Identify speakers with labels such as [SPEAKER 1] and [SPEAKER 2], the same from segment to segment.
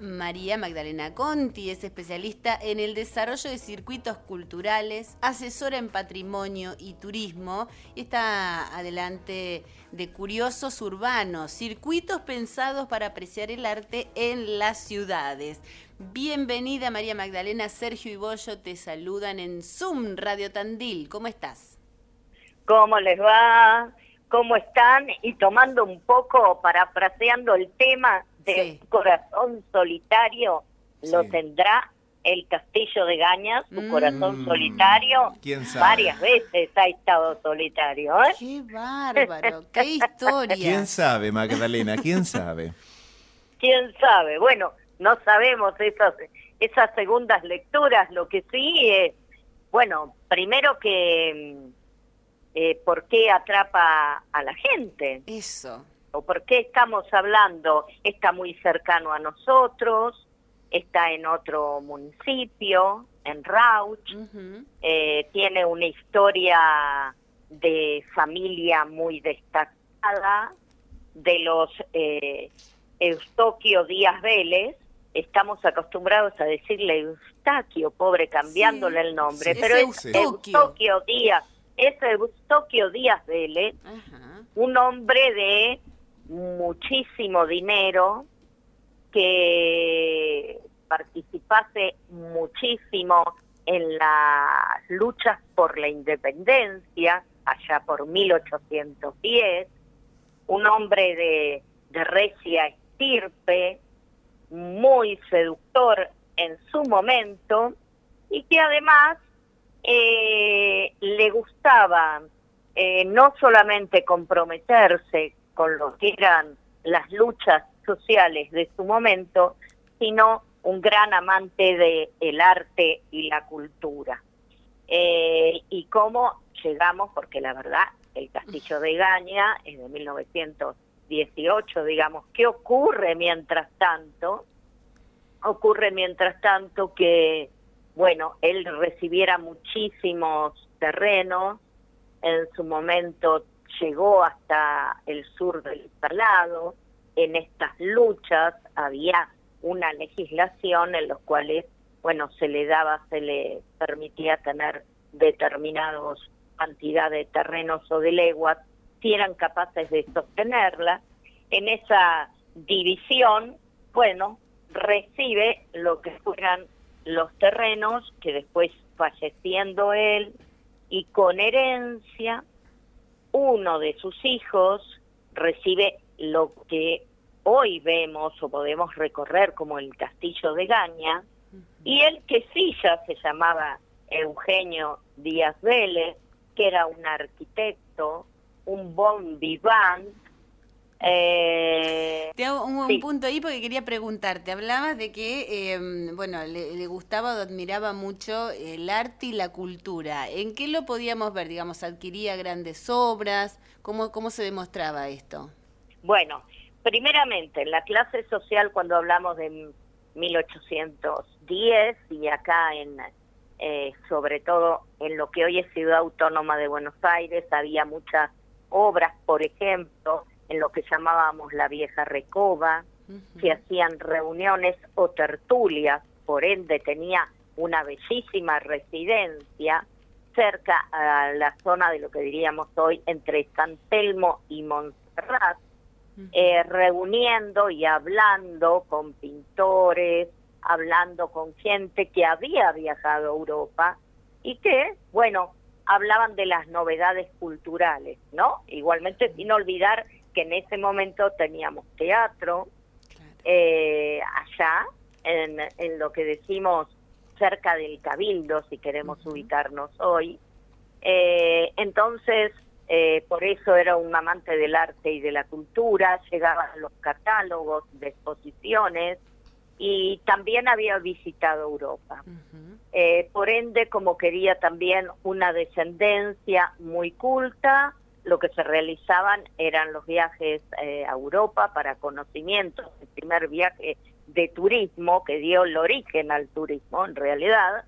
[SPEAKER 1] María Magdalena Conti, es especialista en el desarrollo de circuitos culturales, asesora en patrimonio y turismo y está adelante de Curiosos Urbanos, circuitos pensados para apreciar el arte en las ciudades. Bienvenida María Magdalena, Sergio y Bollo te saludan en Zoom Radio Tandil. ¿Cómo estás?
[SPEAKER 2] ¿Cómo les va? ¿Cómo están? Y tomando un poco, parafraseando el tema de corazón solitario, lo tendrá el castillo de Gaña, su mm. corazón solitario.
[SPEAKER 3] ¿Quién sabe?
[SPEAKER 2] Varias veces ha estado solitario. ¿eh?
[SPEAKER 1] ¡Qué bárbaro! ¡Qué historia!
[SPEAKER 3] ¿Quién sabe, Magdalena? ¿Quién sabe?
[SPEAKER 2] ¿Quién sabe? Bueno, no sabemos esas, esas segundas lecturas. Lo que sí es, bueno, primero que eh, por qué atrapa a la gente.
[SPEAKER 1] Eso.
[SPEAKER 2] O por qué estamos hablando, está muy cercano a nosotros, está en otro municipio, en Rauch, eh, tiene una historia de familia muy destacada, de los eh, Eustoquio Díaz Vélez, estamos acostumbrados a decirle Eustaquio, pobre, cambiándole el nombre, pero es Eustoquio. Díaz es Eustoquio Díaz Vélez, un hombre de muchísimo dinero que participase muchísimo en las luchas por la independencia allá por 1810, un hombre de, de recia estirpe, muy seductor en su momento y que además eh, le gustaba eh, no solamente comprometerse con lo que eran las luchas sociales de su momento, sino un gran amante del el arte y la cultura. Eh, y cómo llegamos, porque la verdad, el castillo de Gaña es de 1918, digamos, ¿qué ocurre mientras tanto? Ocurre mientras tanto que bueno, él recibiera muchísimos terrenos, en su momento llegó hasta el sur del Salado, en estas luchas había una legislación en los cuales, bueno, se le daba, se le permitía tener determinados cantidad de terrenos o de leguas, si eran capaces de sostenerla. En esa división, bueno, recibe lo que fueran los terrenos que después falleciendo él y con herencia, uno de sus hijos recibe lo que hoy vemos o podemos recorrer como el castillo de Gaña, y él que sí ya se llamaba Eugenio Díaz Vélez, que era un arquitecto, un bon vivant,
[SPEAKER 1] eh, Te hago un, punto ahí porque quería preguntarte. Hablabas de que, em, bueno, le, gustaba o admiraba mucho el arte y la cultura. ¿En qué lo podíamos ver? Digamos, adquiría grandes obras. ¿Cómo, cómo se demostraba esto?
[SPEAKER 2] Bueno, primeramente, en la clase social, cuando hablamos de 1810 y acá en, eh, sobre todo en lo que hoy es Ciudad Autónoma de Buenos Aires, había muchas obras, por ejemplo, en lo que llamábamos la vieja recoba, que hacían reuniones o tertulias, por ende tenía una bellísima residencia cerca a la zona de lo que diríamos hoy entre San Telmo y Montserrat, eh, reuniendo y hablando con pintores, hablando con gente que había viajado a Europa y que, bueno, hablaban de las novedades culturales, ¿no? Igualmente sin olvidar que en ese momento teníamos teatro eh, allá, en, en, lo que decimos cerca del Cabildo, si queremos ubicarnos hoy. Eh, entonces, eh, por eso era un amante del arte y de la cultura, llegaban los catálogos de exposiciones y también había visitado Europa. por ende, como quería también una descendencia muy culta, lo que se realizaban eran los viajes eh, a Europa para conocimientos, el primer viaje de turismo que dio el origen al turismo en realidad.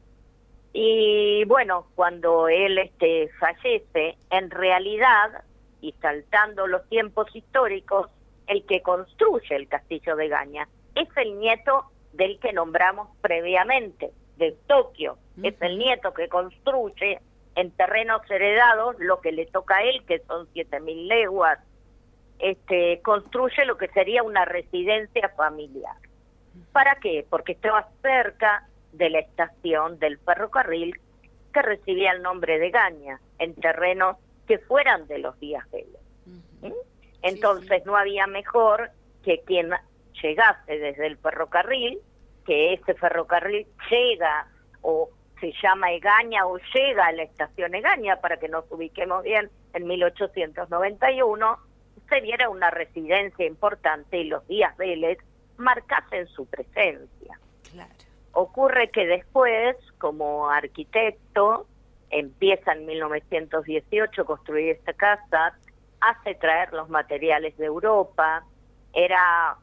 [SPEAKER 2] Y bueno, cuando él este, fallece, en realidad, y saltando los tiempos históricos, el que construye el castillo de Gaña es el nieto del que nombramos previamente, de Tokio. Es el nieto que construye en terrenos heredados lo que le toca a él, que son 7.000 leguas. Este, construye lo que sería una residencia familiar. ¿Para qué? Porque estaba cerca de la estación del ferrocarril que recibía el nombre de Gaña, en terrenos que fueran de los días Vélez. ¿Mm? Entonces no había mejor que quien llegase desde el ferrocarril, que ese ferrocarril llega o se llama Egaña o llega a la estación Egaña, para que nos ubiquemos bien, en 1891, se diera una residencia importante y los días Vélez marcasen su presencia. Ocurre que después, como arquitecto, empieza en 1918 a construir esta casa, hace traer los materiales de Europa, era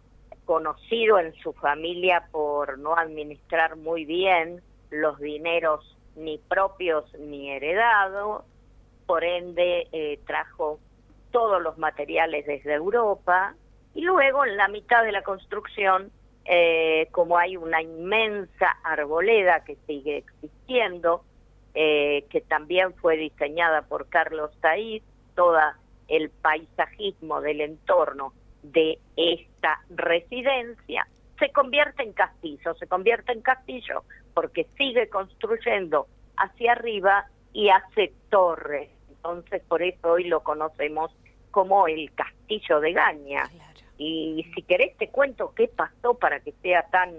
[SPEAKER 2] conocido en su familia por no administrar muy bien los dineros ni propios ni heredados, por ende eh, trajo todos los materiales desde Europa y luego en la mitad de la construcción, eh, como hay una inmensa arboleda que sigue existiendo, eh, que también fue diseñada por Carlos Taiz, todo el paisajismo del entorno de esta residencia, se convierte en castillo, se convierte en castillo porque sigue construyendo hacia arriba y hace torres. Entonces, por eso hoy lo conocemos como el castillo de Gaña. Y si querés te cuento qué pasó para que sea tan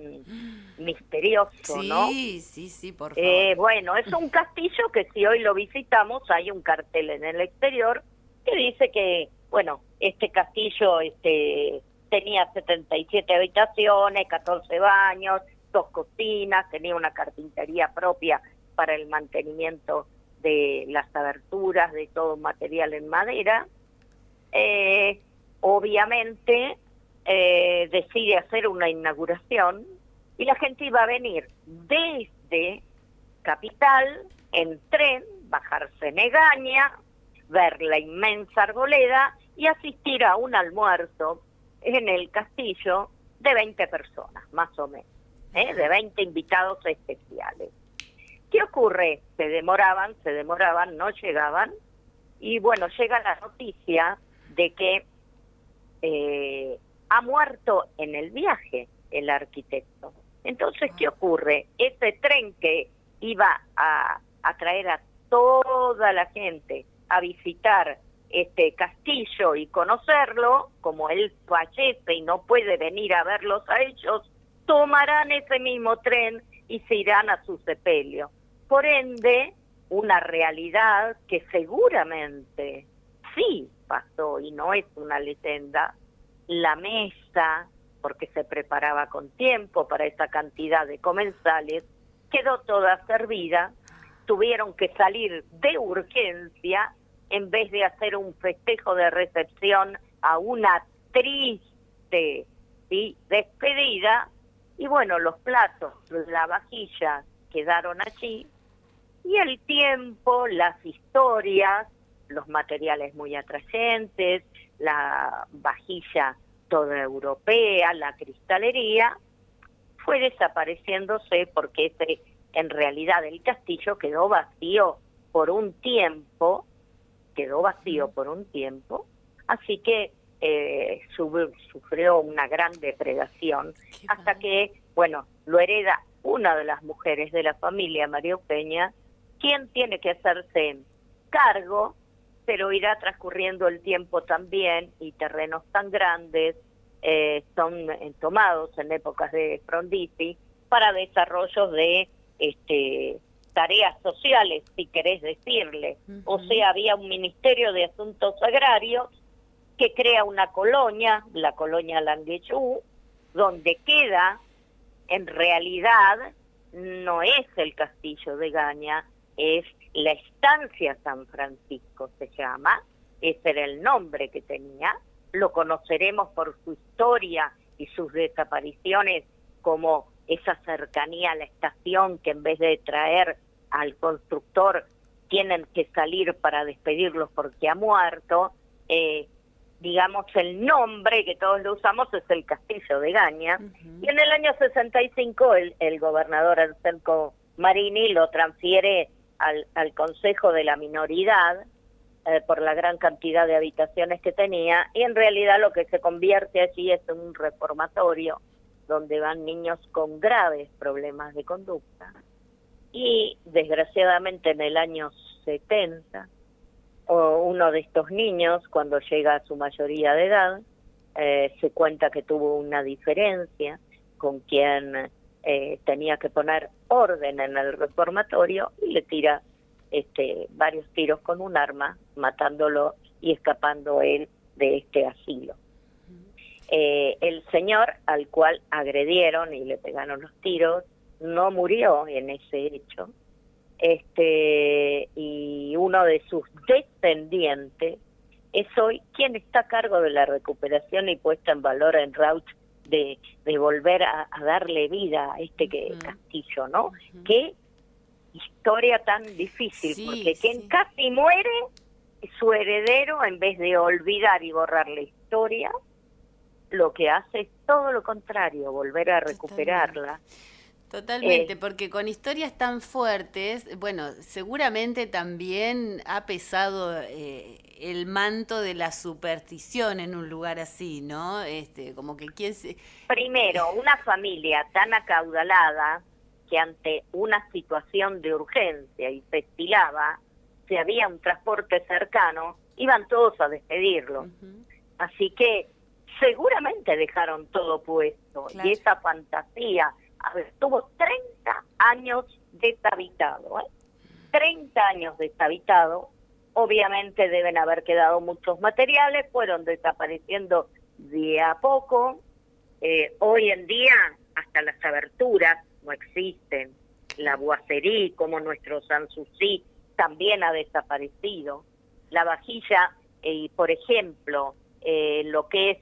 [SPEAKER 2] misterioso, ¿no?
[SPEAKER 1] Sí, sí, sí, por
[SPEAKER 2] eh, favor. bueno, es un castillo que si hoy lo visitamos hay un cartel en el exterior que dice que, bueno, este castillo este tenía 77 habitaciones, 14 baños, dos cocinas, tenía una carpintería propia para el mantenimiento de las aberturas, de todo material en madera. Eh, obviamente eh, decide hacer una inauguración y la gente iba a venir desde Capital en tren, bajarse en Egaña, ver la inmensa arboleda y asistir a un almuerzo en el castillo de 20 personas, más o menos, ¿eh? de 20 invitados especiales. ¿Qué ocurre? Se demoraban, se demoraban, no llegaban, y bueno, llega la noticia de que eh, ha muerto en el viaje el arquitecto. Entonces, ¿qué ocurre? Ese tren que iba a, a traer a toda la gente a visitar este castillo y conocerlo, como él fallece y no puede venir a verlos a ellos, tomarán ese mismo tren y se irán a su sepelio. Por ende, una realidad que seguramente sí pasó y no es una leyenda, la mesa, porque se preparaba con tiempo para esa cantidad de comensales, quedó toda servida, tuvieron que salir de urgencia en vez de hacer un festejo de recepción a una triste despedida. Y bueno, los platos, la vajilla quedaron allí y el tiempo, las historias, los materiales muy atrayentes, la vajilla toda europea, la cristalería, fue desapareciéndose porque ese, en realidad el castillo quedó vacío por un tiempo quedó vacío por un tiempo, así que eh, sufrió una gran depredación hasta que, bueno, lo hereda una de las mujeres de la familia, María Peña, quien tiene que hacerse cargo, pero irá transcurriendo el tiempo también y terrenos tan grandes eh, son tomados en épocas de Frondizi para desarrollos de este tareas sociales, si querés decirle. O sea, había un Ministerio de Asuntos Agrarios que crea una colonia, la colonia Languechú, donde queda, en realidad, no es el castillo de Gaña, es la estancia San Francisco, se llama, ese era el nombre que tenía, lo conoceremos por su historia y sus desapariciones como esa cercanía a la estación que en vez de traer al constructor tienen que salir para despedirlos porque ha muerto, eh, digamos, el nombre que todos lo usamos es el Castillo de Gaña. Y en el año 65 el, el gobernador Anselmo Marini lo transfiere al, al Consejo de la Minoridad eh, por la gran cantidad de habitaciones que tenía y en realidad lo que se convierte allí es un reformatorio donde van niños con graves problemas de conducta y desgraciadamente en el año 70 uno de estos niños, cuando llega a su mayoría de edad, eh, se cuenta que tuvo una diferencia con quien eh, tenía que poner orden en el reformatorio y le tira este, varios tiros con un arma, matándolo y escapando él de este asilo. Eh, el señor al cual agredieron y le pegaron los tiros no murió en ese hecho, este y uno de sus descendientes es hoy quien está a cargo de la recuperación y puesta en valor en Rauch de, de volver a, darle vida a este que, castillo, ¿no? Qué historia tan difícil, porque quien casi muere, su heredero, en vez de olvidar y borrar la historia, lo que hace es todo lo contrario, volver a recuperarla.
[SPEAKER 1] Totalmente, eh, porque con historias tan fuertes, bueno, seguramente también ha pesado eh, el manto de la superstición en un lugar así, ¿no? Este, como que quién se...
[SPEAKER 2] Primero, una familia tan acaudalada que ante una situación de urgencia y se estilaba, si había un transporte cercano, iban todos a despedirlo. Así que seguramente dejaron todo puesto y esa fantasía a ver, tuvo 30 años deshabitado, ¿eh? 30 años deshabitado, obviamente deben haber quedado muchos materiales, fueron desapareciendo de a poco, eh, hoy en día hasta las aberturas no existen, la boiserie como nuestro Sanssouci también ha desaparecido, la vajilla, y eh, por ejemplo, eh, lo que es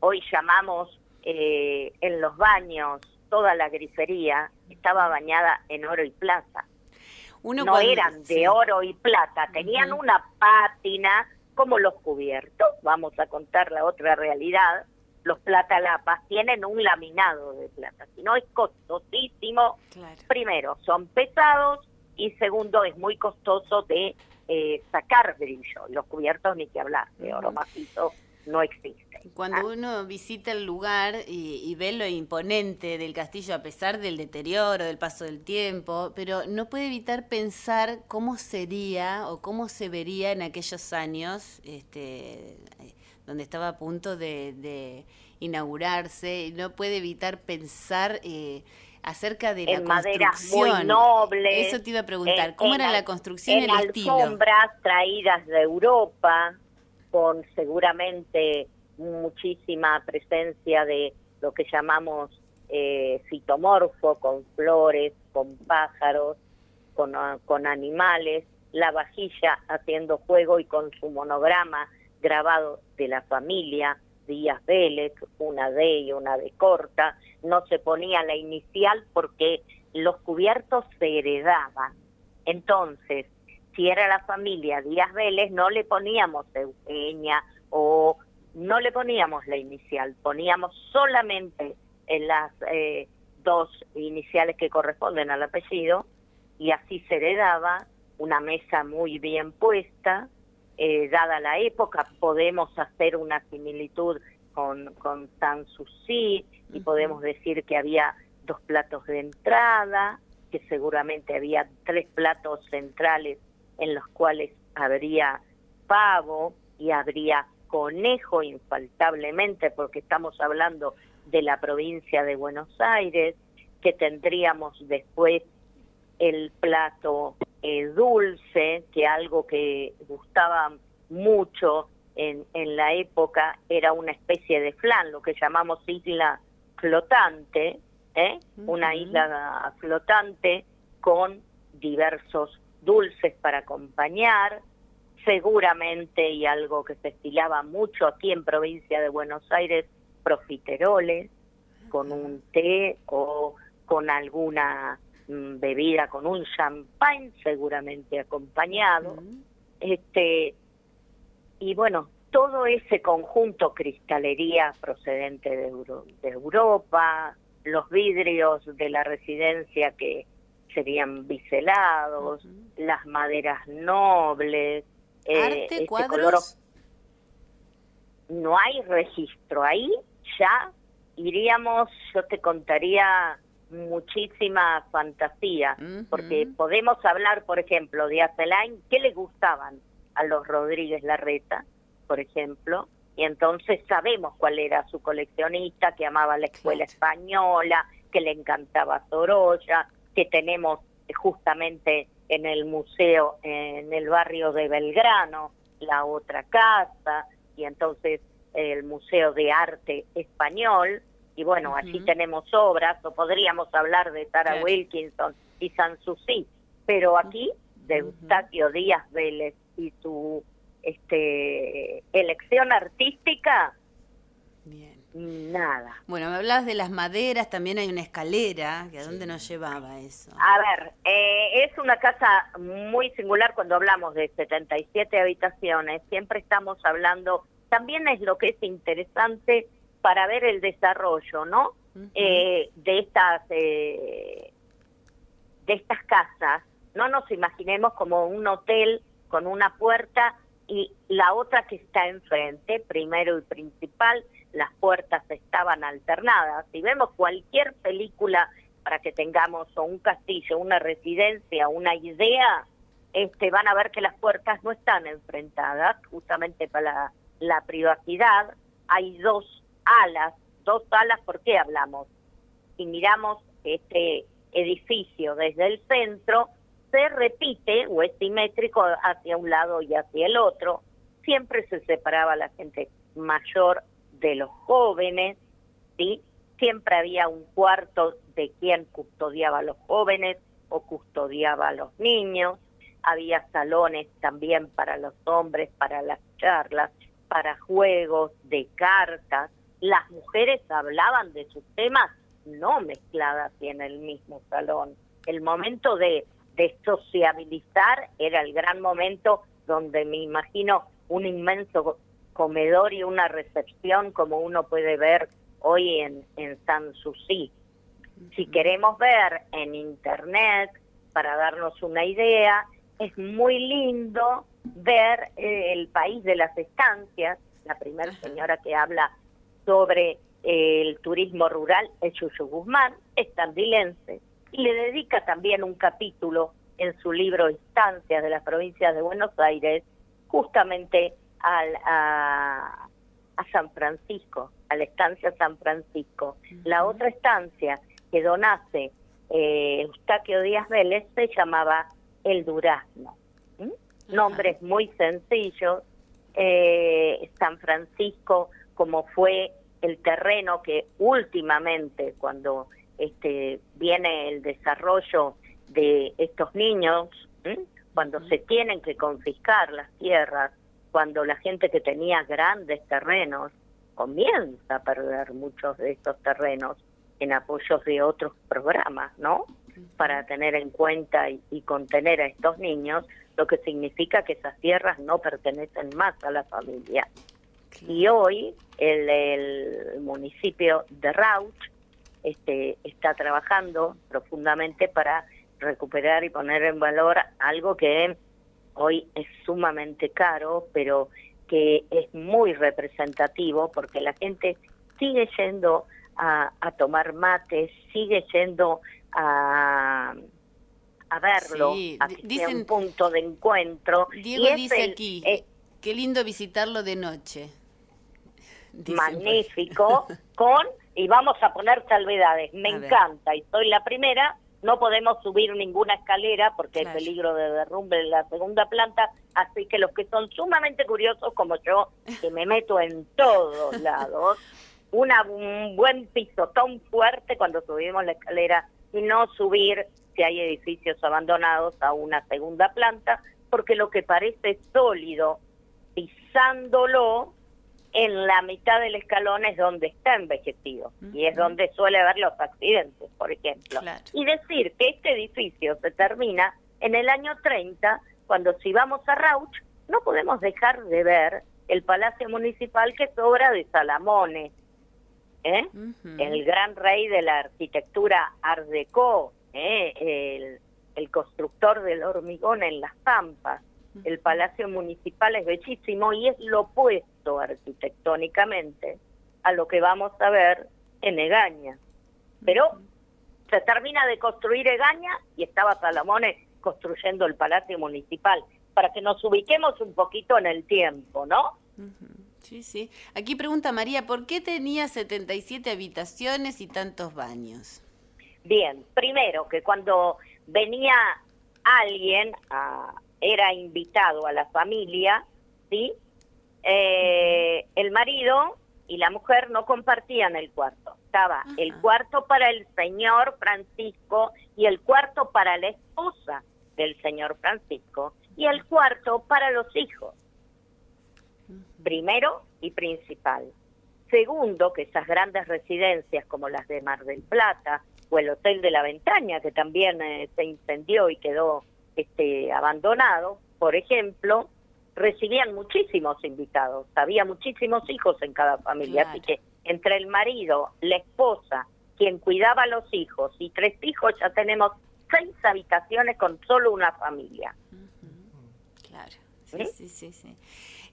[SPEAKER 2] hoy llamamos en los baños toda la grifería estaba bañada en oro y plata. no eran de oro y plata, tenían una pátina como los cubiertos, vamos a contar la otra realidad, los platalapas tienen un laminado de plata, si no es costosísimo, primero son pesados y segundo es muy costoso de eh, sacar brillo, los cubiertos ni que hablar, de oro macizo no existe.
[SPEAKER 1] Cuando ah. uno visita el lugar y, ve lo imponente del castillo, a pesar del deterioro, del paso del tiempo, pero no puede evitar pensar cómo sería o cómo se vería en aquellos años, este, donde estaba a punto de, inaugurarse, no puede evitar pensar eh, acerca de la construcción.
[SPEAKER 2] muy nobles.
[SPEAKER 1] Eso te iba a preguntar, ¿cómo era la construcción
[SPEAKER 2] y
[SPEAKER 1] el estilo?
[SPEAKER 2] alfombras traídas de Europa, con seguramente muchísima presencia de lo que llamamos eh, fitomorfo, con flores, con pájaros, con, ah, con animales, la vajilla haciendo juego y con su monograma grabado de la familia, Díaz Vélez, una D y una D corta, no se ponía la inicial porque los cubiertos se heredaban. Entonces, si era la familia Díaz Vélez, no le poníamos Eugenia o no le poníamos la inicial, poníamos solamente en las eh, dos iniciales que corresponden al apellido y así se heredaba una mesa muy bien puesta, eh, dada la época, podemos hacer una similitud con, con Sanssouci y podemos decir que había dos platos de entrada, que seguramente había tres platos centrales en los cuales habría pavo y habría conejo infaltablemente, porque estamos hablando de la provincia de Buenos Aires, que tendríamos después el plato eh, dulce, que algo que gustaba mucho en, en la época era una especie de flan, lo que llamamos isla flotante, ¿eh? una isla flotante con diversos dulces para acompañar, seguramente, y algo que se estilaba mucho aquí en provincia de Buenos Aires, profiteroles, con un té o con alguna mm, bebida, con un champagne seguramente acompañado. Este y bueno, todo ese conjunto cristalería procedente de, de Europa, los vidrios de la residencia que serían biselados, las maderas nobles,
[SPEAKER 1] eh, ¿Arte, este cuadros?
[SPEAKER 2] No hay registro. Ahí ya iríamos, yo te contaría muchísima fantasía, porque podemos hablar, por ejemplo, de Acelain, ¿qué le gustaban a los Rodríguez Larreta, por ejemplo? Y entonces sabemos cuál era su coleccionista, que amaba la escuela española, que le encantaba Sorolla, que tenemos justamente en el museo en el barrio de Belgrano, la otra casa, y entonces el Museo de Arte Español, y bueno, allí tenemos obras, o podríamos hablar de Tara Wilkinson y Sanssouci, pero aquí de Eustaquio Díaz Vélez y su este elección artística,
[SPEAKER 1] Bien.
[SPEAKER 2] Nada.
[SPEAKER 1] Bueno, me hablabas de las maderas, también hay una escalera, ¿a dónde nos llevaba eso?
[SPEAKER 2] A ver, eh, es una casa muy singular cuando hablamos de 77 habitaciones, siempre estamos hablando, también es lo que es interesante para ver el desarrollo, ¿no? Eh, de estas eh, de estas casas, no nos imaginemos como un hotel con una puerta y la otra que está enfrente, primero y principal, las puertas estaban alternadas. Si vemos cualquier película para que tengamos un castillo, una residencia, una idea, este, van a ver que las puertas no están enfrentadas, justamente para la, privacidad. Hay dos alas, dos alas, ¿por qué hablamos? Si miramos este edificio desde el centro, se repite o es simétrico hacia un lado y hacia el otro. Siempre se separaba la gente mayor de los jóvenes, ¿sí? Siempre había un cuarto de quien custodiaba a los jóvenes o custodiaba a los niños. Había salones también para los hombres, para las charlas, para juegos de cartas. Las mujeres hablaban de sus temas no mezcladas en el mismo salón. El momento de, de sociabilizar era el gran momento donde me imagino un inmenso comedor y una recepción como uno puede ver hoy en, en Sanssouci. Si queremos ver en internet, para darnos una idea, es muy lindo ver eh, el país de las estancias. La primera señora que habla sobre eh, el turismo rural es Yuyu Guzmán, es tandilense, y le dedica también un capítulo en su libro Estancias de las provincias de Buenos Aires, justamente a, San Francisco, a la estancia San Francisco. La otra estancia que donase eh, Eustaquio Díaz Vélez se llamaba El Durazno. Nombres muy sencillos. Eh, San Francisco, como fue el terreno que últimamente, cuando este viene el desarrollo de estos niños, cuando se tienen que confiscar las tierras cuando la gente que tenía grandes terrenos comienza a perder muchos de estos terrenos en apoyos de otros programas, ¿no? Para tener en cuenta y, contener a estos niños, lo que significa que esas tierras no pertenecen más a la familia. Y hoy el, el municipio de Rauch este, está trabajando profundamente para recuperar y poner en valor algo que hoy es sumamente caro, pero que es muy representativo porque la gente sigue yendo a, tomar mates, sigue yendo a, a verlo, a un punto de encuentro.
[SPEAKER 1] Diego dice aquí, eh, qué lindo visitarlo de noche.
[SPEAKER 2] magnífico, con, y vamos a poner salvedades, me encanta y soy la primera no podemos subir ninguna escalera porque hay peligro de derrumbe en la segunda planta, así que los que son sumamente curiosos como yo, que me meto en todos lados, una, un buen pisotón fuerte cuando subimos la escalera y no subir si hay edificios abandonados a una segunda planta, porque lo que parece sólido, pisándolo, en la mitad del escalón es donde está envejecido y es donde suele haber los accidentes, por ejemplo. Y decir que este edificio se termina en el año 30, cuando si vamos a Rauch, no podemos dejar de ver el Palacio Municipal, que es obra de Salamone, ¿eh? el gran rey de la arquitectura Art Deco, ¿eh? el, el constructor del hormigón en las Pampas. El Palacio Municipal es bellísimo y es lo opuesto arquitectónicamente a lo que vamos a ver en Egaña. Pero se termina de construir Egaña y estaba Salamone construyendo el Palacio Municipal, para que nos ubiquemos un poquito en el tiempo, ¿no?
[SPEAKER 1] Sí, sí. Aquí pregunta María, ¿por qué tenía 77 habitaciones y tantos baños?
[SPEAKER 2] Bien, primero que cuando venía alguien, era invitado a la familia, ¿sí? Eh, el marido y la mujer no compartían el cuarto. Estaba el cuarto para el señor Francisco y el cuarto para la esposa del señor Francisco y el cuarto para los hijos. Primero y principal. Segundo, que esas grandes residencias como las de Mar del Plata o el Hotel de la Ventaña, que también eh, se incendió y quedó este, abandonado, por ejemplo, recibían muchísimos invitados, había muchísimos hijos en cada familia, así que entre el marido, la esposa, quien cuidaba a los hijos y tres hijos, ya tenemos seis habitaciones con solo una familia.
[SPEAKER 1] Claro, sí, sí, sí. sí,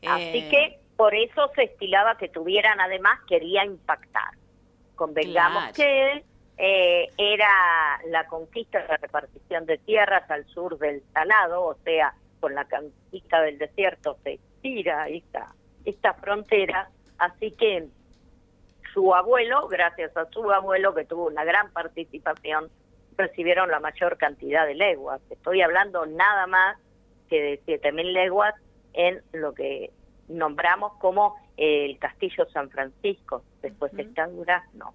[SPEAKER 2] Así eh, que por eso se estilaba que tuvieran, además, quería impactar. Convengamos que eh, era la conquista de la repartición de tierras al sur del Salado, o sea, con la conquista del desierto se estira esta, esta frontera, así que su abuelo, gracias a su abuelo que tuvo una gran participación, recibieron la mayor cantidad de leguas. Estoy hablando nada más que de 7.000 leguas en lo que nombramos como el Castillo San Francisco, después está Durazno.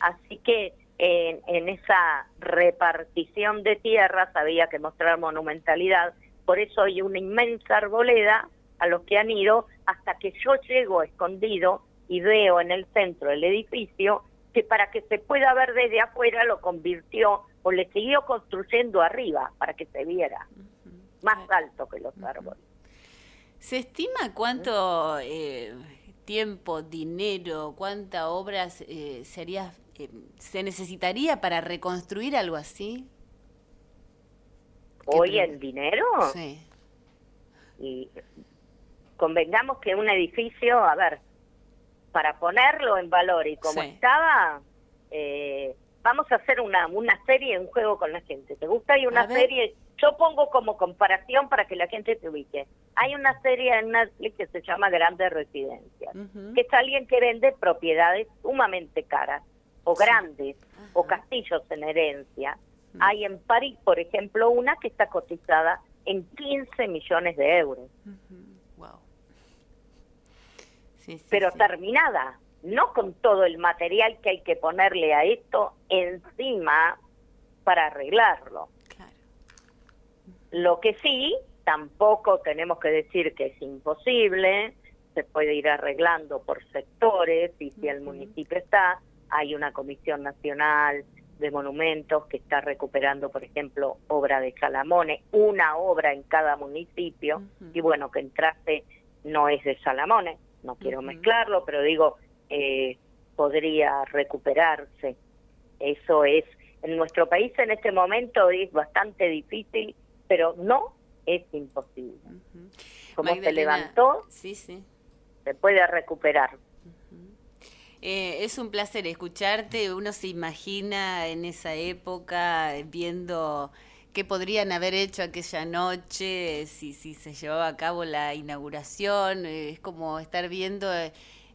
[SPEAKER 2] Así que en, en, esa repartición de tierras había que mostrar monumentalidad por eso hay una inmensa arboleda a los que han ido hasta que yo llego escondido y veo en el centro del edificio que para que se pueda ver desde afuera lo convirtió o le siguió construyendo arriba para que se viera más alto que los árboles.
[SPEAKER 1] ¿Se estima cuánto eh, tiempo, dinero, cuánta obras eh, sería, eh, se necesitaría para reconstruir algo así?
[SPEAKER 2] Hoy el dinero. Sí. Y convengamos que un edificio, a ver, para ponerlo en valor y como estaba, eh, vamos a hacer una, una serie, un juego con la gente. ¿Te gusta? Hay una serie, yo pongo como comparación para que la gente se ubique. Hay una serie en Netflix que se llama Grandes Residencias, que es alguien que vende propiedades sumamente caras o grandes o castillos en herencia hay en París, por ejemplo, una que está cotizada en 15 millones de euros. wow. Pero terminada, no con todo el material que hay que ponerle a esto encima para arreglarlo. Claro. Lo que sí, tampoco tenemos que decir que es imposible, se puede ir arreglando por sectores y si el municipio está, hay una comisión nacional de monumentos que está recuperando, por ejemplo, obra de Salamone, una obra en cada municipio, y bueno, que entraste no es de Salamone, no quiero mezclarlo, pero digo, eh, podría recuperarse. Eso es, en nuestro país en este momento es bastante difícil, pero no es imposible. Como se levantó, sí, sí. se puede recuperar.
[SPEAKER 1] Eh, es un placer escucharte. Uno se imagina en esa época viendo qué podrían haber hecho aquella noche, si, si se llevaba a cabo la inauguración. Eh, es como estar viendo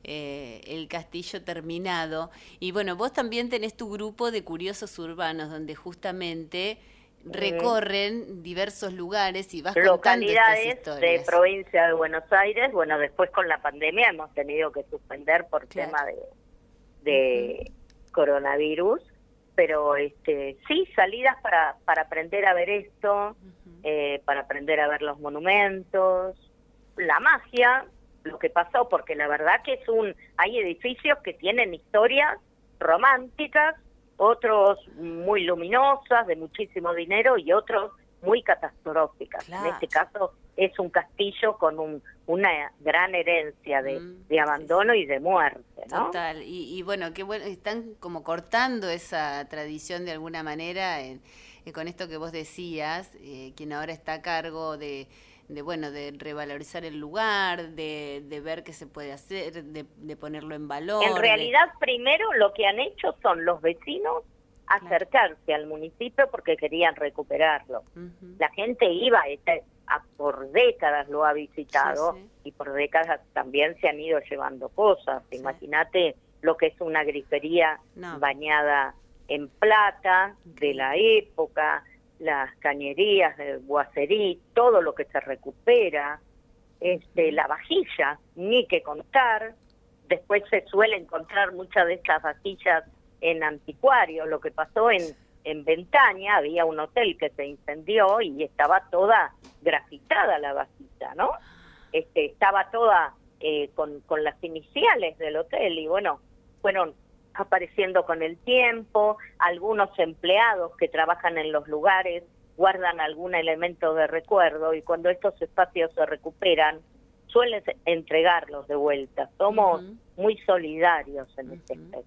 [SPEAKER 1] eh, el castillo terminado. Y bueno, vos también tenés tu grupo de curiosos urbanos, donde justamente recorren diversos lugares y vas
[SPEAKER 2] localidades contando de provincia de Buenos Aires. Bueno, después con la pandemia hemos tenido que suspender por tema de, de coronavirus, pero este sí salidas para para aprender a ver esto, eh, para aprender a ver los monumentos, la magia, lo que pasó, porque la verdad que es un hay edificios que tienen historias románticas otros muy luminosas, de muchísimo dinero, y otros muy catastróficas.
[SPEAKER 1] Claro.
[SPEAKER 2] En este caso es un castillo con un, una gran herencia de,
[SPEAKER 1] Mm,
[SPEAKER 2] de abandono y de muerte, ¿no?
[SPEAKER 1] Total. Y, y bueno, qué bueno, están como cortando esa tradición de alguna manera en- eh, con esto que vos decías, eh, quien ahora está a cargo de, de bueno, de revalorizar el lugar, de, de ver qué se puede hacer, de, de ponerlo en valor.
[SPEAKER 2] En
[SPEAKER 1] de-
[SPEAKER 2] realidad, primero lo que han hecho son los vecinos acercarse al municipio porque querían recuperarlo. La gente iba, a, por décadas lo ha visitado
[SPEAKER 1] Sí, sí.
[SPEAKER 2] y por décadas también se han ido llevando cosas.
[SPEAKER 1] Sí.
[SPEAKER 2] Imagínate lo que es una grifería
[SPEAKER 1] No.
[SPEAKER 2] bañada en plata de la época, las cañerías de Guacerí, todo lo que se recupera, este, la vajilla, ni que contar. Después se suele encontrar muchas de estas vajillas en anticuarios. Lo que pasó en, en Ventaña, había un hotel que se incendió y estaba toda grafitada la vajilla, ¿no? Este, estaba toda eh, con, con las iniciales del hotel y bueno, fueron apareciendo con el tiempo, algunos empleados que trabajan en los lugares guardan algún elemento de recuerdo y cuando estos espacios se recuperan suelen entregarlos de vuelta. Somos muy solidarios en este aspecto.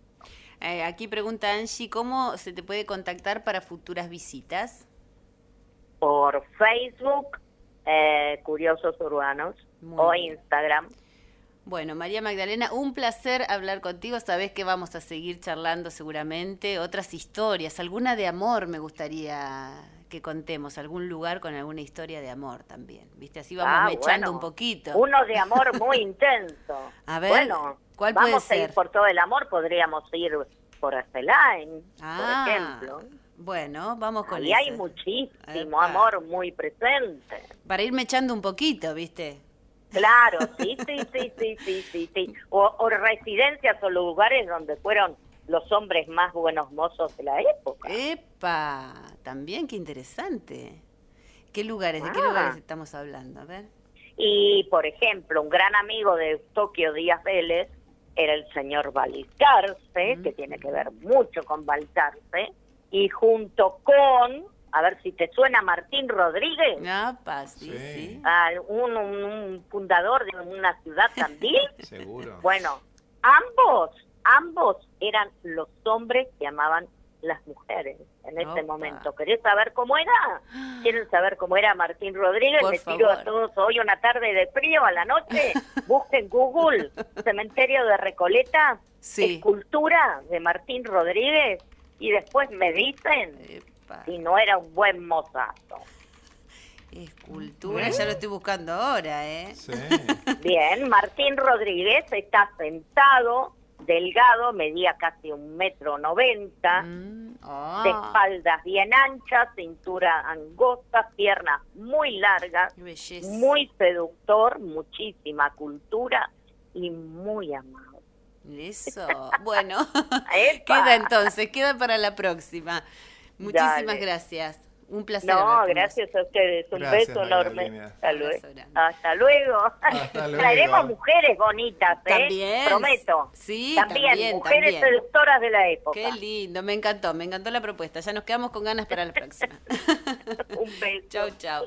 [SPEAKER 1] Eh, aquí pregunta Angie, ¿cómo se te puede contactar para futuras visitas?
[SPEAKER 2] Por Facebook, eh, Curiosos Urbanos,
[SPEAKER 1] Muy
[SPEAKER 2] o
[SPEAKER 1] bien.
[SPEAKER 2] Instagram.
[SPEAKER 1] Bueno, María Magdalena, un placer hablar contigo. Sabés que vamos a seguir charlando seguramente. Otras historias, alguna de amor me gustaría que contemos, algún lugar con alguna historia de amor también. ¿Viste? Así vamos
[SPEAKER 2] Ah,
[SPEAKER 1] mechando
[SPEAKER 2] bueno.
[SPEAKER 1] un poquito.
[SPEAKER 2] Uno de amor muy intenso.
[SPEAKER 1] A ver,
[SPEAKER 2] bueno,
[SPEAKER 1] ¿cuál puede
[SPEAKER 2] vamos a
[SPEAKER 1] ser?
[SPEAKER 2] ir por todo el amor, podríamos ir por Azelain,
[SPEAKER 1] ah,
[SPEAKER 2] por ejemplo.
[SPEAKER 1] bueno, vamos con eso.
[SPEAKER 2] hay muchísimo amor muy presente.
[SPEAKER 1] Para ir mechando un poquito, ¿viste?
[SPEAKER 2] Claro, sí, sí, sí, sí, sí, sí, sí. O, o residencias o lugares donde fueron los hombres más buenos mozos de la época.
[SPEAKER 1] ¡Epa! También, qué interesante. ¿Qué lugares? ¿De qué
[SPEAKER 2] Ah.
[SPEAKER 1] lugares estamos hablando? A ver.
[SPEAKER 2] Y, por ejemplo, un gran amigo de Tokio Díaz Vélez era el señor Balcarce, que
[SPEAKER 1] Mm.
[SPEAKER 2] tiene que ver mucho con Balcarce, y junto con, a ver si te suena Martín Rodríguez,
[SPEAKER 1] ¡Apa! Sí,
[SPEAKER 3] Sí.
[SPEAKER 1] sí.
[SPEAKER 2] ah, un, un- un fundador de una ciudad también.
[SPEAKER 3] Seguro.
[SPEAKER 2] bueno, ambos, ambos eran los hombres que amaban las mujeres en ese
[SPEAKER 1] Opa.
[SPEAKER 2] momento. ¿Querés saber cómo era? ¿Quieren saber cómo era Martín Rodríguez?
[SPEAKER 1] Por
[SPEAKER 2] Les tiro a todos hoy una tarde de frío a la noche. Busquen Google, Cementerio de Recoleta,
[SPEAKER 1] Sí.
[SPEAKER 2] escultura de Martín Rodríguez y después me dicen
[SPEAKER 1] Epa.
[SPEAKER 2] si no era un buen mozazo.
[SPEAKER 1] Escultura, ya lo estoy buscando ahora, ¿eh?
[SPEAKER 3] Sí.
[SPEAKER 2] Bien, Martín Rodríguez está sentado, delgado, medía casi un metro noventa,
[SPEAKER 1] Mm, ah,
[SPEAKER 2] de espaldas bien anchas, cintura angosta, piernas muy largas, muy seductor, muchísima cultura y muy amado.
[SPEAKER 1] Eso. Bueno, queda entonces, queda para la próxima. Muchísimas
[SPEAKER 2] Dale.
[SPEAKER 1] gracias. Un placer.
[SPEAKER 2] No, gracias a ustedes. Un
[SPEAKER 3] Gracias,
[SPEAKER 2] beso enorme. Luego. Hasta luego.
[SPEAKER 3] Hasta luego.
[SPEAKER 2] Traeremos mujeres bonitas, ¿eh?
[SPEAKER 1] También.
[SPEAKER 2] Prometo.
[SPEAKER 1] Sí,
[SPEAKER 2] también,
[SPEAKER 1] también,
[SPEAKER 2] mujeres
[SPEAKER 1] también.
[SPEAKER 2] seductoras de la época.
[SPEAKER 1] Qué lindo, me encantó, me encantó la propuesta. Ya nos quedamos con ganas para la próxima.
[SPEAKER 2] Un beso.
[SPEAKER 1] chau, chau.